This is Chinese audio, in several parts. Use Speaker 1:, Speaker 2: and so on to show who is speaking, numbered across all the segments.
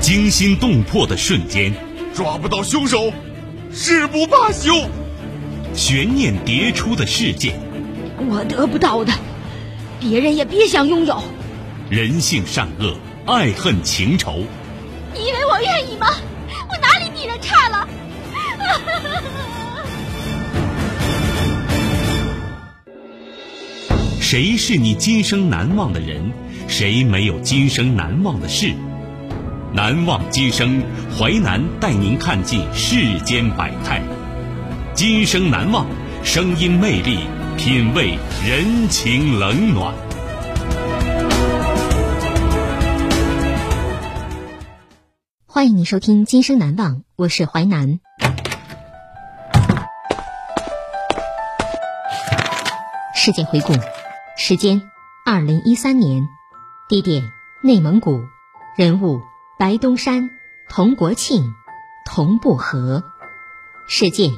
Speaker 1: 惊心动魄的瞬间，
Speaker 2: 抓不到凶手，誓不罢休。
Speaker 1: 悬念迭出的事件，
Speaker 3: 我得不到的，别人也别想拥有。
Speaker 1: 人性善恶，爱恨情仇。
Speaker 3: 你以为我愿意吗？我哪里比人差了？
Speaker 1: 谁是你今生难忘的人？谁没有今生难忘的事？难忘今生，淮南带您看尽世间百态。今生难忘，声音魅力，品味人情冷暖。
Speaker 4: 欢迎你收听《今生难忘》，我是淮南。事件回顾：时间：二零一三年，地点：内蒙古，人物：白东山、童国庆、童不和。事件：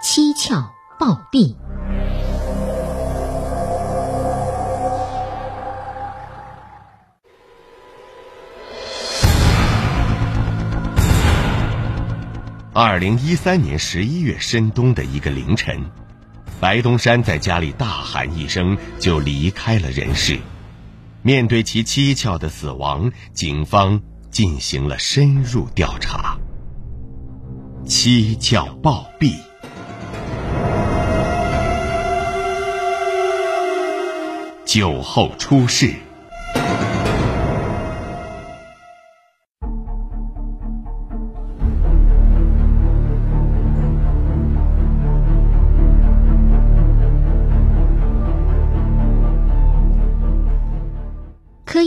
Speaker 4: 蹊跷暴毙。
Speaker 2: 二零一三年十一月深冬的一个凌晨，白东山在家里大喊一声就离开了人世。面对其蹊跷的死亡，警方进行了深入调查。蹊跷暴毙，酒后出事。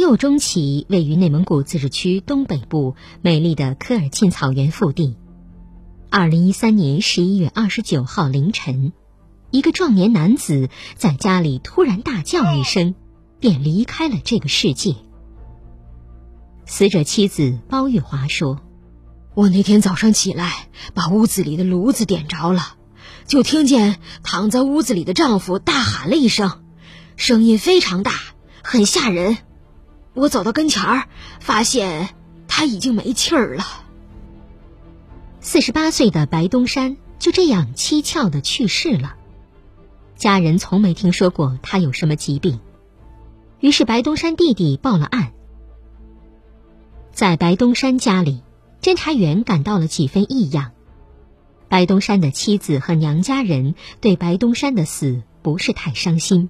Speaker 4: 右中旗位于内蒙古自治区东北部美丽的科尔沁草原腹地。二零一三年十一月二十九号凌晨，一个壮年男子在家里突然大叫一声，便离开了这个世界。死者妻子包玉华说：“
Speaker 3: 我那天早上起来，把屋子里的炉子点着了，就听见躺在屋子里的丈夫大喊了一声，声音非常大，很吓人。”我走到跟前儿，发现他已经没气儿了。
Speaker 4: 四十八岁的白东山就这样蹊跷的去世了，家人从没听说过他有什么疾病，于是白东山弟弟报了案。在白东山家里，侦查员感到了几分异样。白东山的妻子和娘家人对白东山的死不是太伤心。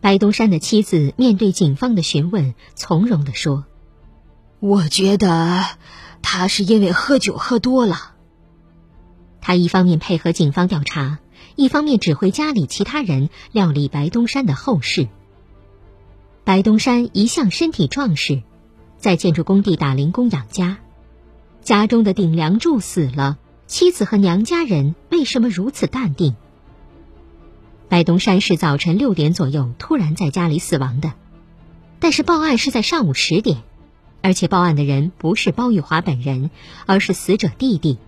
Speaker 4: 白东山的妻子面对警方的询问，从容地说：“
Speaker 3: 我觉得他是因为喝酒喝多了。”
Speaker 4: 他一方面配合警方调查，一方面指挥家里其他人料理白东山的后事。白东山一向身体壮实，在建筑工地打零工养家，家中的顶梁柱死了，妻子和娘家人为什么如此淡定？白东山是早晨六点左右突然在家里死亡的，但是报案是在上午十点，而且报案的人不是包玉华本人，而是死者弟弟。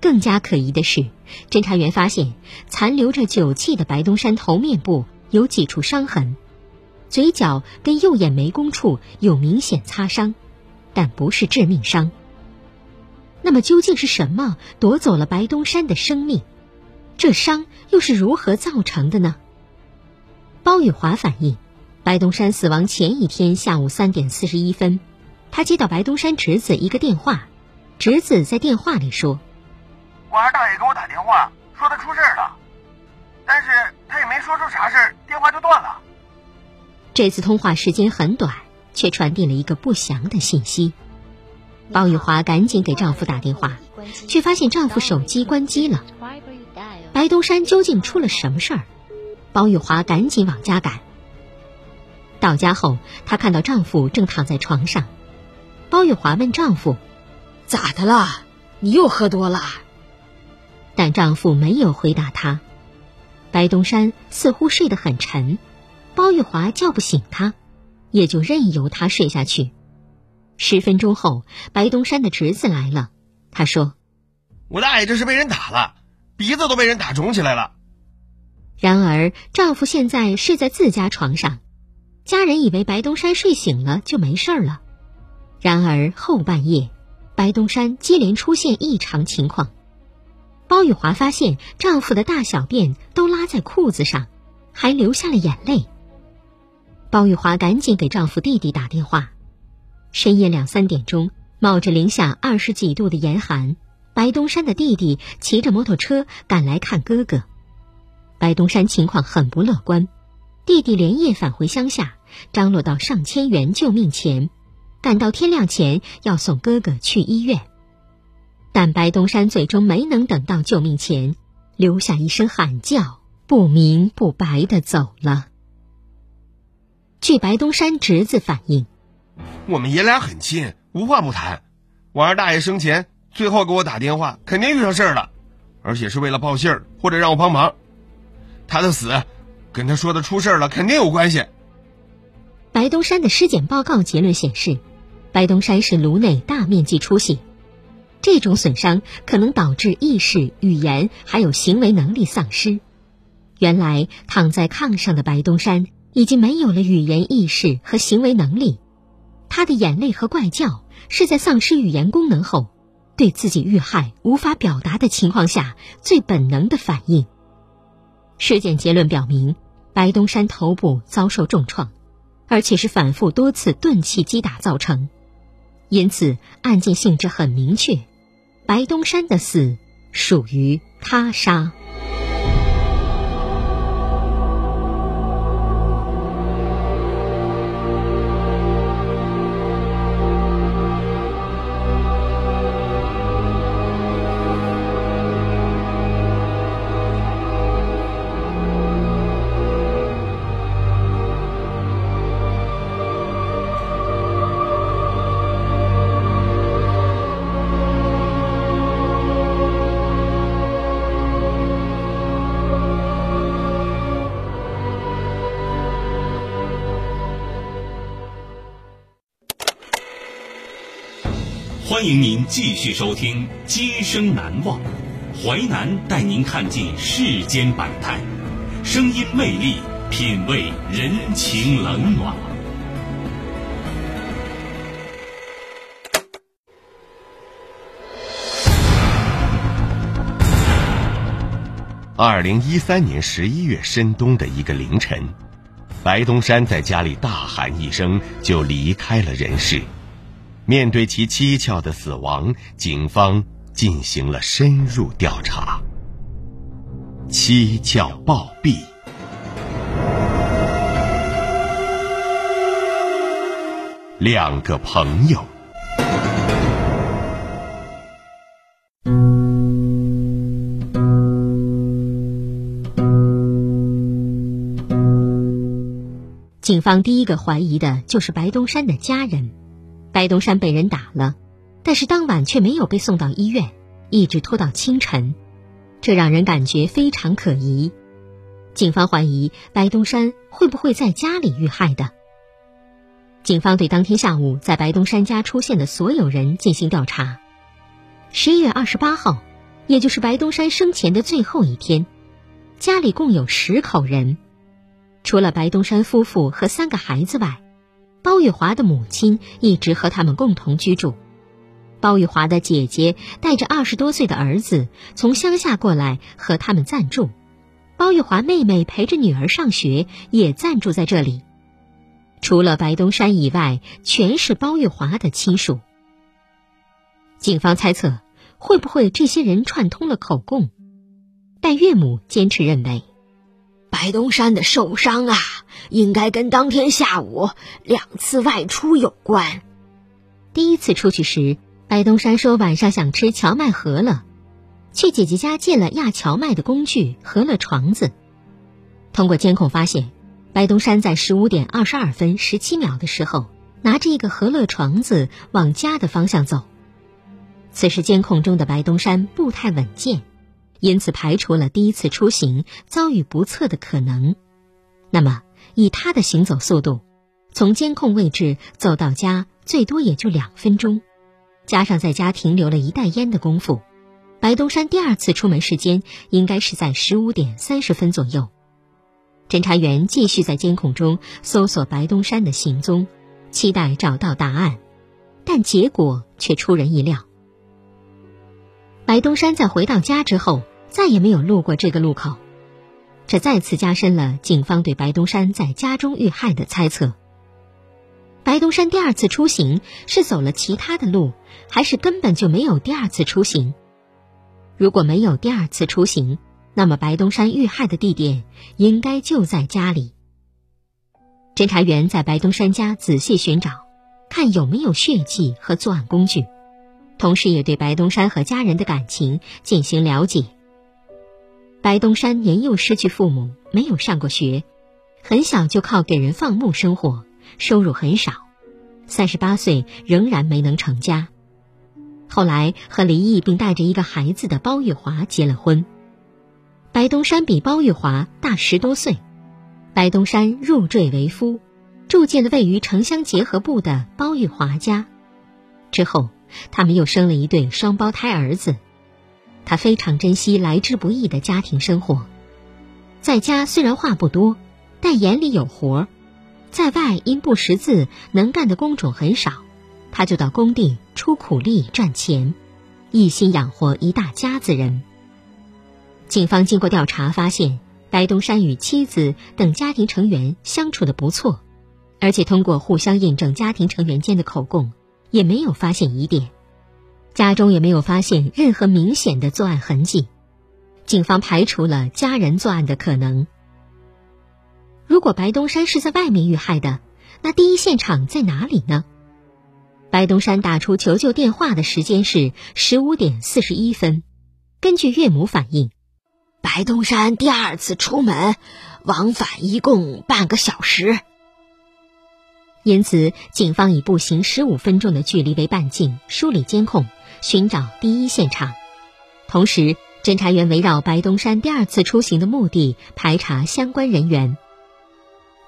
Speaker 4: 更加可疑的是，侦查员发现残留着酒气的白东山头面部有几处伤痕，嘴角跟右眼眉弓处有明显擦伤，但不是致命伤。那么究竟是什么夺走了白东山的生命？这伤又是如何造成的呢？包玉华反映，白东山死亡前一天下午三点四十一分，他接到白东山侄子一个电话，侄子在电话里说：“
Speaker 5: 我二大爷给我打电话，说他出事了，但是他也没说出啥事电话就断了。”
Speaker 4: 这次通话时间很短，却传递了一个不祥的信息。包玉华赶紧给丈夫打电话，却发现丈夫手机关机了。白东山究竟出了什么事儿？包玉华赶紧往家赶。到家后，她看到丈夫正躺在床上。包玉华问丈夫：“
Speaker 3: 咋的了？你又喝多了？”
Speaker 4: 但丈夫没有回答她。白东山似乎睡得很沉，包玉华叫不醒他，也就任由他睡下去。十分钟后，白东山的侄子来了，他说：“
Speaker 5: 我大爷这是被人打了。”鼻子都被人打肿起来了。
Speaker 4: 然而，丈夫现在睡在自家床上，家人以为白东山睡醒了就没事儿了。然而后半夜，白东山接连出现异常情况。包玉华发现丈夫的大小便都拉在裤子上，还流下了眼泪。包玉华赶紧给丈夫弟弟打电话。深夜两三点钟，冒着零下二十几度的严寒，白东山的弟弟骑着摩托车赶来看哥哥。白东山情况很不乐观，弟弟连夜返回乡下，张罗到上千元救命钱，赶到天亮前要送哥哥去医院。但白东山最终没能等到救命钱，留下一声喊叫，不明不白的走了。据白东山侄子反映，
Speaker 6: 我们爷俩很亲，无话不谈。我二大爷生前最后给我打电话，肯定遇上事儿了，而且是为了报信儿或者让我帮忙。他的死，跟他说的出事儿了肯定有关系。
Speaker 4: 白东山的尸检报告结论显示，白东山是颅内大面积出血。这种损伤可能导致意识、语言还有行为能力丧失。原来躺在炕上的白东山已经没有了语言意识和行为能力，他的眼泪和怪叫是在丧失语言功能后，对自己遇害无法表达的情况下最本能的反应。尸检结论表明，白东山头部遭受重创，而且是反复多次钝器击打造成，因此案件性质很明确。白东山的死属于他杀。
Speaker 1: 继续收听《今生难忘》，淮南带您看尽世间百态，声音魅力，品味人情冷暖。
Speaker 2: 二零一三年十一月深冬的一个凌晨，白东山在家里大喊一声，就离开了人世。面对其蹊跷的死亡，警方进行了深入调查。蹊跷暴毙，两个朋友。
Speaker 4: 警方第一个怀疑的就是白东山的家人。白东山被人打了，但是当晚却没有被送到医院，一直拖到清晨，这让人感觉非常可疑。警方怀疑白东山会不会在家里遇害的。警方对当天下午在白东山家出现的所有人进行调查。十一月二十八号，也就是白东山生前的最后一天，家里共有十口人，除了白东山夫妇和三个孩子外。包玉华的母亲一直和他们共同居住。包玉华的姐姐带着二十多岁的儿子从乡下过来和他们暂住。包玉华妹妹陪着女儿上学，也暂住在这里。除了白东山以外，全是包玉华的亲属。警方猜测，会不会这些人串通了口供？但岳母坚持认为。
Speaker 3: 白东山的受伤啊，应该跟当天下午两次外出有关。
Speaker 4: 第一次出去时，白东山说晚上想吃荞麦饸饹，去姐姐家借了压荞麦的工具饸饹床子。通过监控发现，白东山在十五点二十二分十七秒的时候，拿着一个饸饹床子往家的方向走。此时监控中的白东山步态稳健。因此，排除了第一次出行遭遇不测的可能。那么，以他的行走速度，从监控位置走到家最多也就两分钟，加上在家停留了一袋烟的功夫，白东山第二次出门时间应该是在十五点三十分左右。侦查员继续在监控中搜索白东山的行踪，期待找到答案。但结果却出人意料。白东山在回到家之后，再也没有路过这个路口，这再次加深了警方对白东山在家中遇害的猜测。白东山第二次出行是走了其他的路，还是根本就没有第二次出行？如果没有第二次出行，那么白东山遇害的地点应该就在家里。侦查员在白东山家仔细寻找，看有没有血迹和作案工具，同时也对白东山和家人的感情进行了解。白东山年幼失去父母，没有上过学，很小就靠给人放牧生活，收入很少。三十八岁仍然没能成家，后来和离异并带着一个孩子的包玉华结了婚。白东山比包玉华大十多岁。白东山入赘为夫，住进了位于城乡结合部的包玉华家。之后，他们又生了一对双胞胎儿子。他非常珍惜来之不易的家庭生活，在家虽然话不多，但眼里有活儿；在外因不识字，能干的工种很少，他就到工地出苦力赚钱，一心养活一大家子人。警方经过调查发现。白东山与妻子等家庭成员相处的不错，而且通过互相印证家庭成员间的口供，也没有发现疑点，家中也没有发现任何明显的作案痕迹，警方排除了家人作案的可能。如果白东山是在外面遇害的，那第一现场在哪里呢？白东山打出求救电话的时间是十五点四十一分，根据岳母反映。
Speaker 3: 白东山第二次出门，往返一共半个小时。
Speaker 4: 因此，警方以步行十五分钟的距离为半径，梳理监控，寻找第一现场。同时，侦查员围绕白东山第二次出行的目的排查相关人员。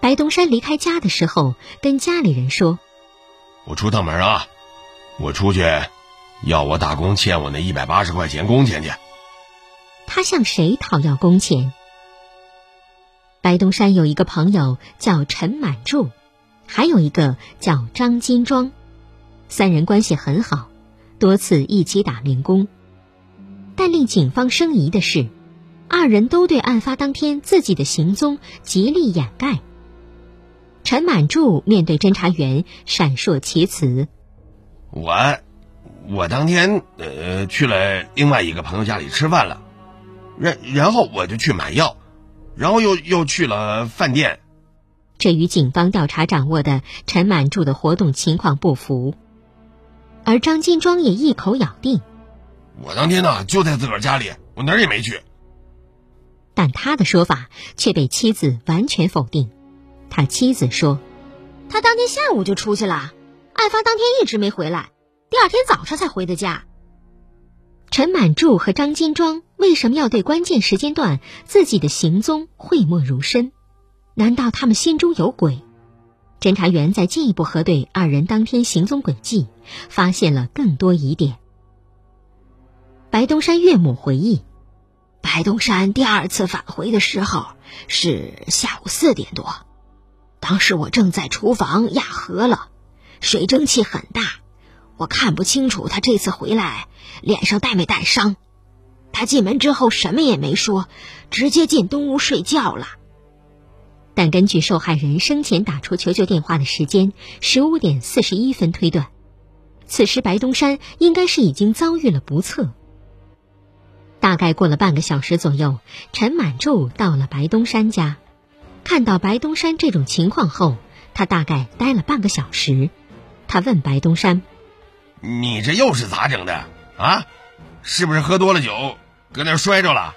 Speaker 4: 白东山离开家的时候，跟家里人说：“
Speaker 6: 我出趟门啊，我出去，要我打工欠我那一百八十块钱工钱去。”
Speaker 4: 他向谁讨要工钱？白东山有一个朋友叫陈满柱，还有一个叫张金庄，三人关系很好，多次一起打零工。但令警方生疑的是，二人都对案发当天自己的行踪极力掩盖。陈满柱面对侦查员闪烁其词：“
Speaker 6: 我，我当天呃去了另外一个朋友家里吃饭了。”然然后我就去买药，然后又又去了饭店。
Speaker 4: 这与警方调查掌握的陈满柱的活动情况不符，而张金庄也一口咬定：“
Speaker 6: 我当天呢就在自个儿家里，我哪儿也没去。”
Speaker 4: 但他的说法却被妻子完全否定。他妻子说：“
Speaker 3: 他当天下午就出去了，案发当天一直没回来，第二天早上才回的家。”
Speaker 4: 陈满柱和张金庄为什么要对关键时间段自己的行踪讳莫如深？难道他们心中有鬼？侦查员在进一步核对二人当天行踪轨迹，发现了更多疑点。白东山岳母回忆，
Speaker 3: 白东山第二次返回的时候是下午四点多，当时我正在厨房压河了，水蒸气很大，我看不清楚他这次回来。脸上带没带伤？他进门之后什么也没说，直接进东屋睡觉了。
Speaker 4: 但根据受害人生前打出求救电话的时间十五点四十一分推断，此时白东山应该是已经遭遇了不测。大概过了半个小时左右，陈满柱到了白东山家，看到白东山这种情况后，他大概待了半个小时。他问白东山：“
Speaker 6: 你这又是咋整的？”啊，是不是喝多了酒，搁那摔着了？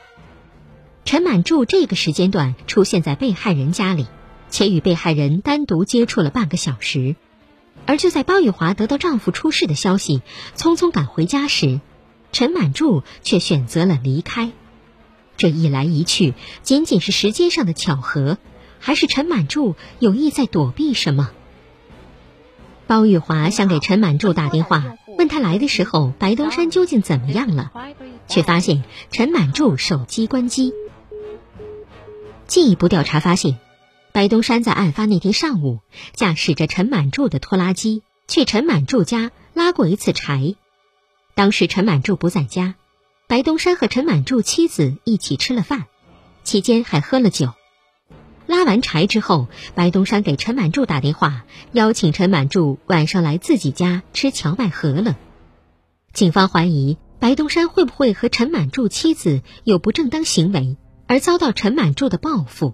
Speaker 4: 陈满柱这个时间段出现在被害人家里，且与被害人单独接触了半个小时。而就在包玉华得到丈夫出事的消息，匆匆赶回家时，陈满柱却选择了离开。这一来一去，仅仅是时间上的巧合，还是陈满柱有意在躲避什么？包玉华想给陈满柱打电话。问他来的时候，白东山究竟怎么样了？却发现陈满柱手机关机。进一步调查发现，白东山在案发那天上午驾驶着陈满柱的拖拉机去陈满柱家拉过一次柴。当时陈满柱不在家，白东山和陈满柱妻子一起吃了饭，期间还喝了酒。拉完柴之后，白东山给陈满柱打电话，邀请陈满柱晚上来自己家吃荞麦饸饹。警方怀疑白东山会不会和陈满柱妻子有不正当行为，而遭到陈满柱的报复。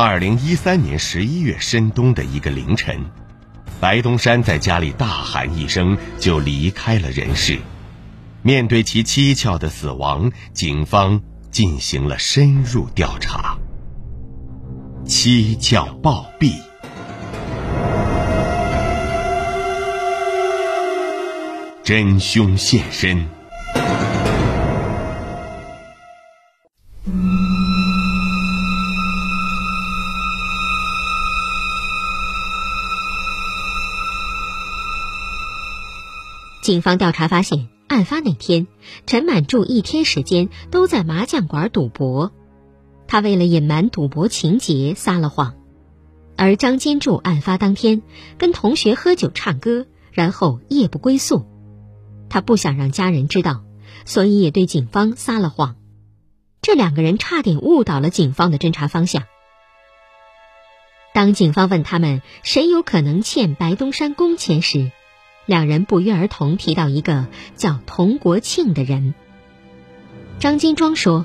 Speaker 2: 二零一三年十一月深冬的一个凌晨，白东山在家里大喊一声就离开了人世。面对其蹊跷的死亡，警方进行了深入调查。蹊跷暴毙，真凶现身。
Speaker 4: 警方调查发现，案发那天，陈满柱一天时间都在麻将馆赌博。他为了隐瞒赌博情节撒了谎。而张金柱案发当天跟同学喝酒唱歌，然后夜不归宿。他不想让家人知道，所以也对警方撒了谎。这两个人差点误导了警方的侦查方向。当警方问他们谁有可能欠白东山工钱时，两人不约而同提到一个叫童国庆的人。张金庄说：“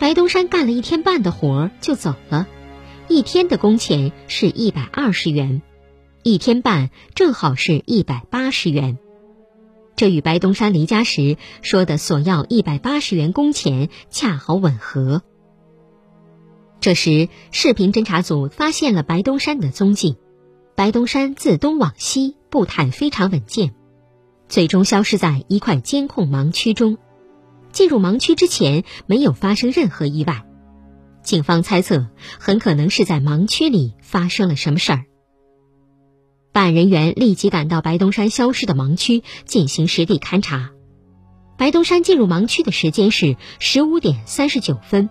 Speaker 4: 白东山干了一天半的活就走了，一天的工钱是一百二十元，一天半正好是一百八十元，这与白东山离家时说的索要一百八十元工钱恰好吻合。”这时，视频侦查组发现了白东山的踪迹。白东山自东往西步态非常稳健，最终消失在一块监控盲区中。进入盲区之前没有发生任何意外，警方猜测很可能是在盲区里发生了什么事儿。办案人员立即赶到白东山消失的盲区进行实地勘查。白东山进入盲区的时间是十五点三十九分，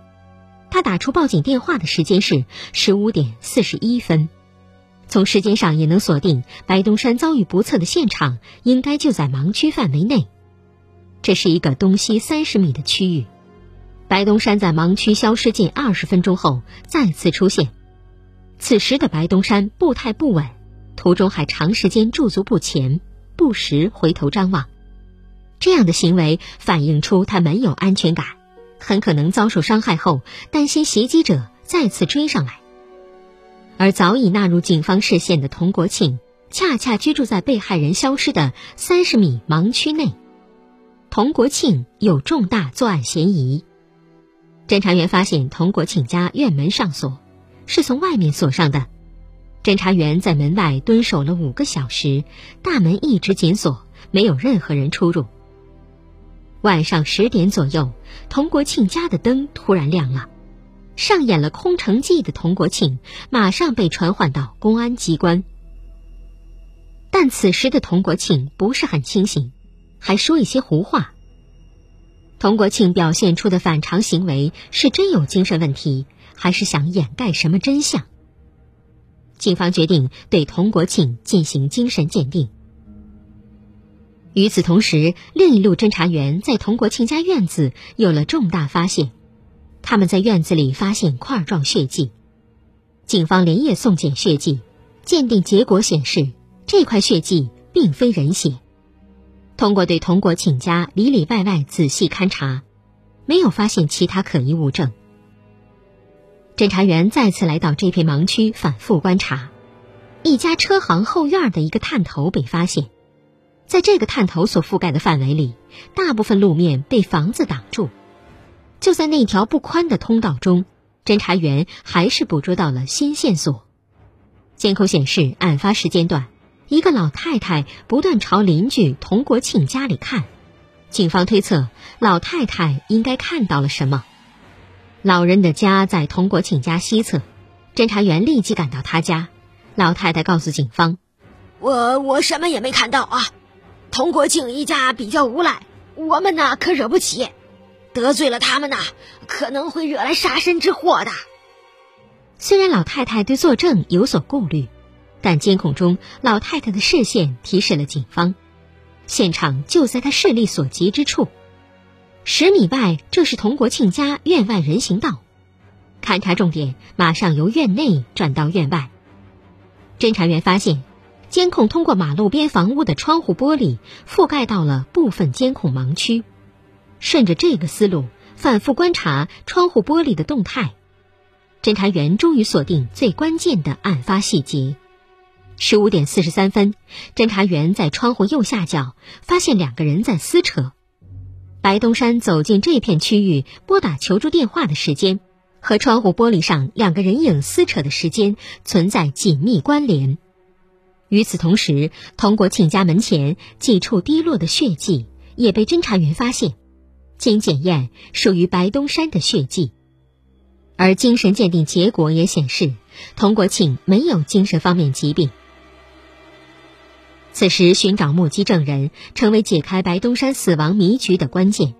Speaker 4: 他打出报警电话的时间是十五点四十一分。从时间上也能锁定白东山遭遇不测的现场，应该就在盲区范围内。这是一个东西三十米的区域。白东山在盲区消失近二十分钟后再次出现，此时的白东山步态不稳，途中还长时间驻足不前，不时回头张望。这样的行为反映出他没有安全感，很可能遭受伤害后担心袭击者再次追上来。而早已纳入警方视线的童国庆，恰恰居住在被害人消失的三十米盲区内。童国庆有重大作案嫌疑。侦查员发现童国庆家院门上锁，是从外面锁上的。侦查员在门外蹲守了五个小时，大门一直紧锁，没有任何人出入。晚上十点左右，童国庆家的灯突然亮了。上演了空城计的童国庆，马上被传唤到公安机关。但此时的童国庆不是很清醒，还说一些胡话。童国庆表现出的反常行为是真有精神问题，还是想掩盖什么真相？警方决定对童国庆进行精神鉴定。与此同时，另一路侦查员在童国庆家院子有了重大发现。他们在院子里发现块状血迹，警方连夜送检血迹，鉴定结果显示这块血迹并非人血。通过对童国庆家里里外外仔细勘察，没有发现其他可疑物证。侦查员再次来到这片盲区，反复观察。一家车行后院的一个探头被发现，在这个探头所覆盖的范围里，大部分路面被房子挡住。就在那条不宽的通道中，侦查员还是捕捉到了新线索。监控显示，案发时间段，一个老太太不断朝邻居童国庆家里看。警方推测，老太太应该看到了什么。老人的家在童国庆家西侧，侦查员立即赶到他家。老太太告诉警方：“
Speaker 3: 我我什么也没看到啊。童国庆一家比较无赖，我们呢可惹不起，得罪了他们呐，可能会惹来杀身之祸的。”
Speaker 4: 虽然老太太对作证有所顾虑，但监控中老太太的视线提示了警方，现场就在她视力所及之处。十米外，正是童国庆家院外人行道。勘查重点马上由院内转到院外。侦查员发现，监控通过马路边房屋的窗户玻璃覆盖到了部分监控盲区。顺着这个思路，反复观察窗户玻璃的动态，侦查员终于锁定最关键的案发细节。十五点四十三分，侦查员在窗户右下角发现两个人在撕扯。白东山走进这片区域拨打求助电话的时间，和窗户玻璃上两个人影撕扯的时间存在紧密关联。与此同时，童国庆家门前几处滴落的血迹也被侦查员发现，经检验属于白东山的血迹。而精神鉴定结果也显示，童国庆没有精神方面疾病。此时，寻找目击证人成为解开白东山死亡谜局的关键。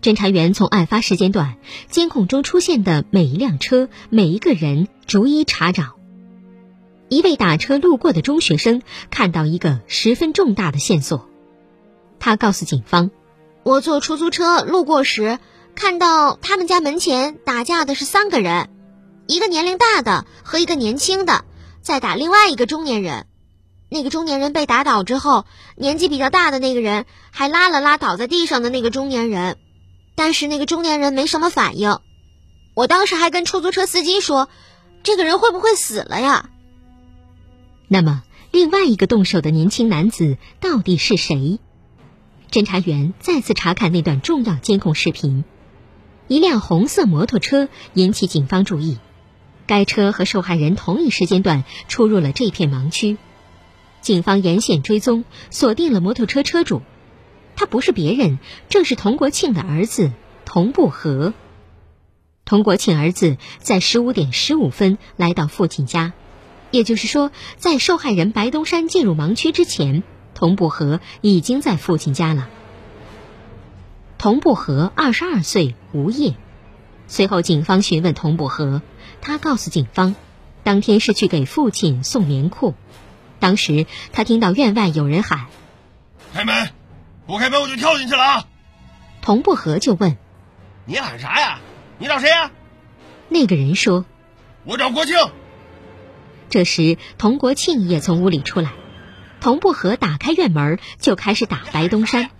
Speaker 4: 侦查员从案发时间段监控中出现的每一辆车、每一个人逐一查找。一位打车路过的中学生看到一个十分重大的线索，他告诉警方：“
Speaker 3: 我坐出租车路过时，看到他们家门前打架的是三个人，一个年龄大的和一个年轻的在打另外一个中年人。”那个中年人被打倒之后，年纪比较大的那个人还拉了拉倒在地上的那个中年人，但是那个中年人没什么反应。我当时还跟出租车司机说：“这个人会不会死了呀？”
Speaker 4: 那么，另外一个动手的年轻男子到底是谁？侦查员再次查看那段重要监控视频，一辆红色摩托车引起警方注意，该车和受害人同一时间段出入了这片盲区。警方沿线追踪，锁定了摩托车车主，他不是别人，正是童国庆的儿子童不和。童国庆儿子在十五点十五分来到父亲家，也就是说，在受害人白东山进入盲区之前，童不和已经在父亲家了。童不和二十二岁，无业。随后，警方询问童不和，他告诉警方，当天是去给父亲送棉裤。当时他听到院外有人喊：“
Speaker 6: 开门！不开门我就跳进去了啊！”
Speaker 4: 童不和就问：“
Speaker 6: 你喊啥呀？你找谁呀？”
Speaker 4: 那个人说：“
Speaker 6: 我找国庆。”
Speaker 4: 这时童国庆也从屋里出来，童不和打开院门就开始打白东山。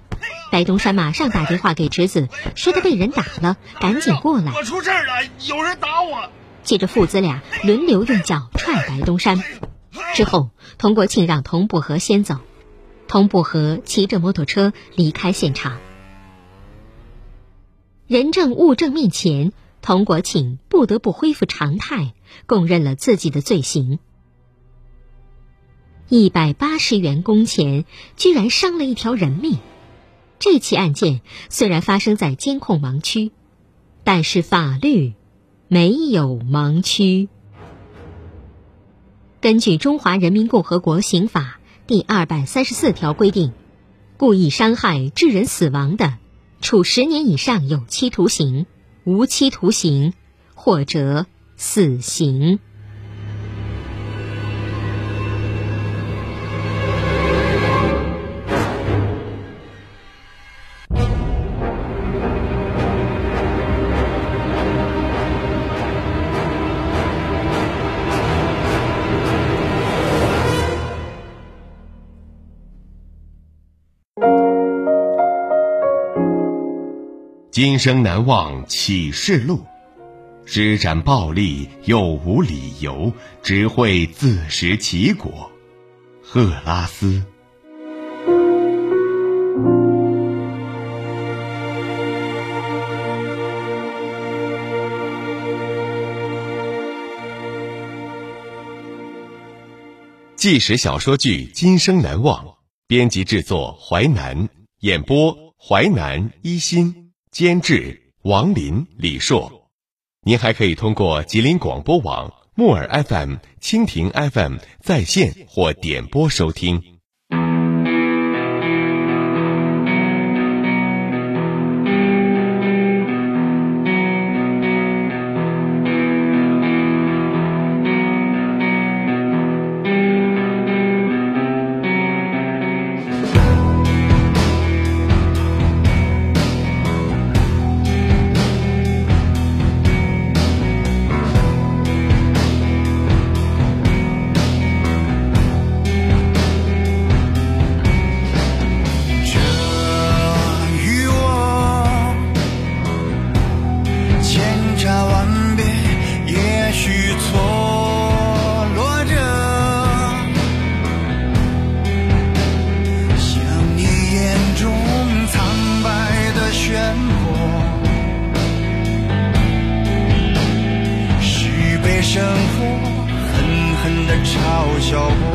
Speaker 4: 白东山马上打电话给侄子，说他被人打了，赶紧过来。
Speaker 6: 我出事了，有人打我。
Speaker 4: 接着父子俩轮流用脚踹白东山。之后，童国庆让童不和先走，童不和骑着摩托车离开现场。人证物证面前，童国庆不得不恢复常态，供认了自己的罪行。一百八十元工钱，居然伤了一条人命。这起案件虽然发生在监控盲区，但是法律没有盲区。根据《中华人民共和国刑法》第二百三十四条规定，故意伤害致人死亡的，处十年以上有期徒刑、无期徒刑或者死刑。
Speaker 2: 今生难忘启示录。施展暴力又无理由，只会自食其果。赫拉斯。纪实小说剧《今生难忘》，编辑制作淮南，演播淮南一心，监制王林、李硕。您还可以通过吉林广播网、木耳 FM、蜻蜓 FM 在线或点播收听。
Speaker 7: 苍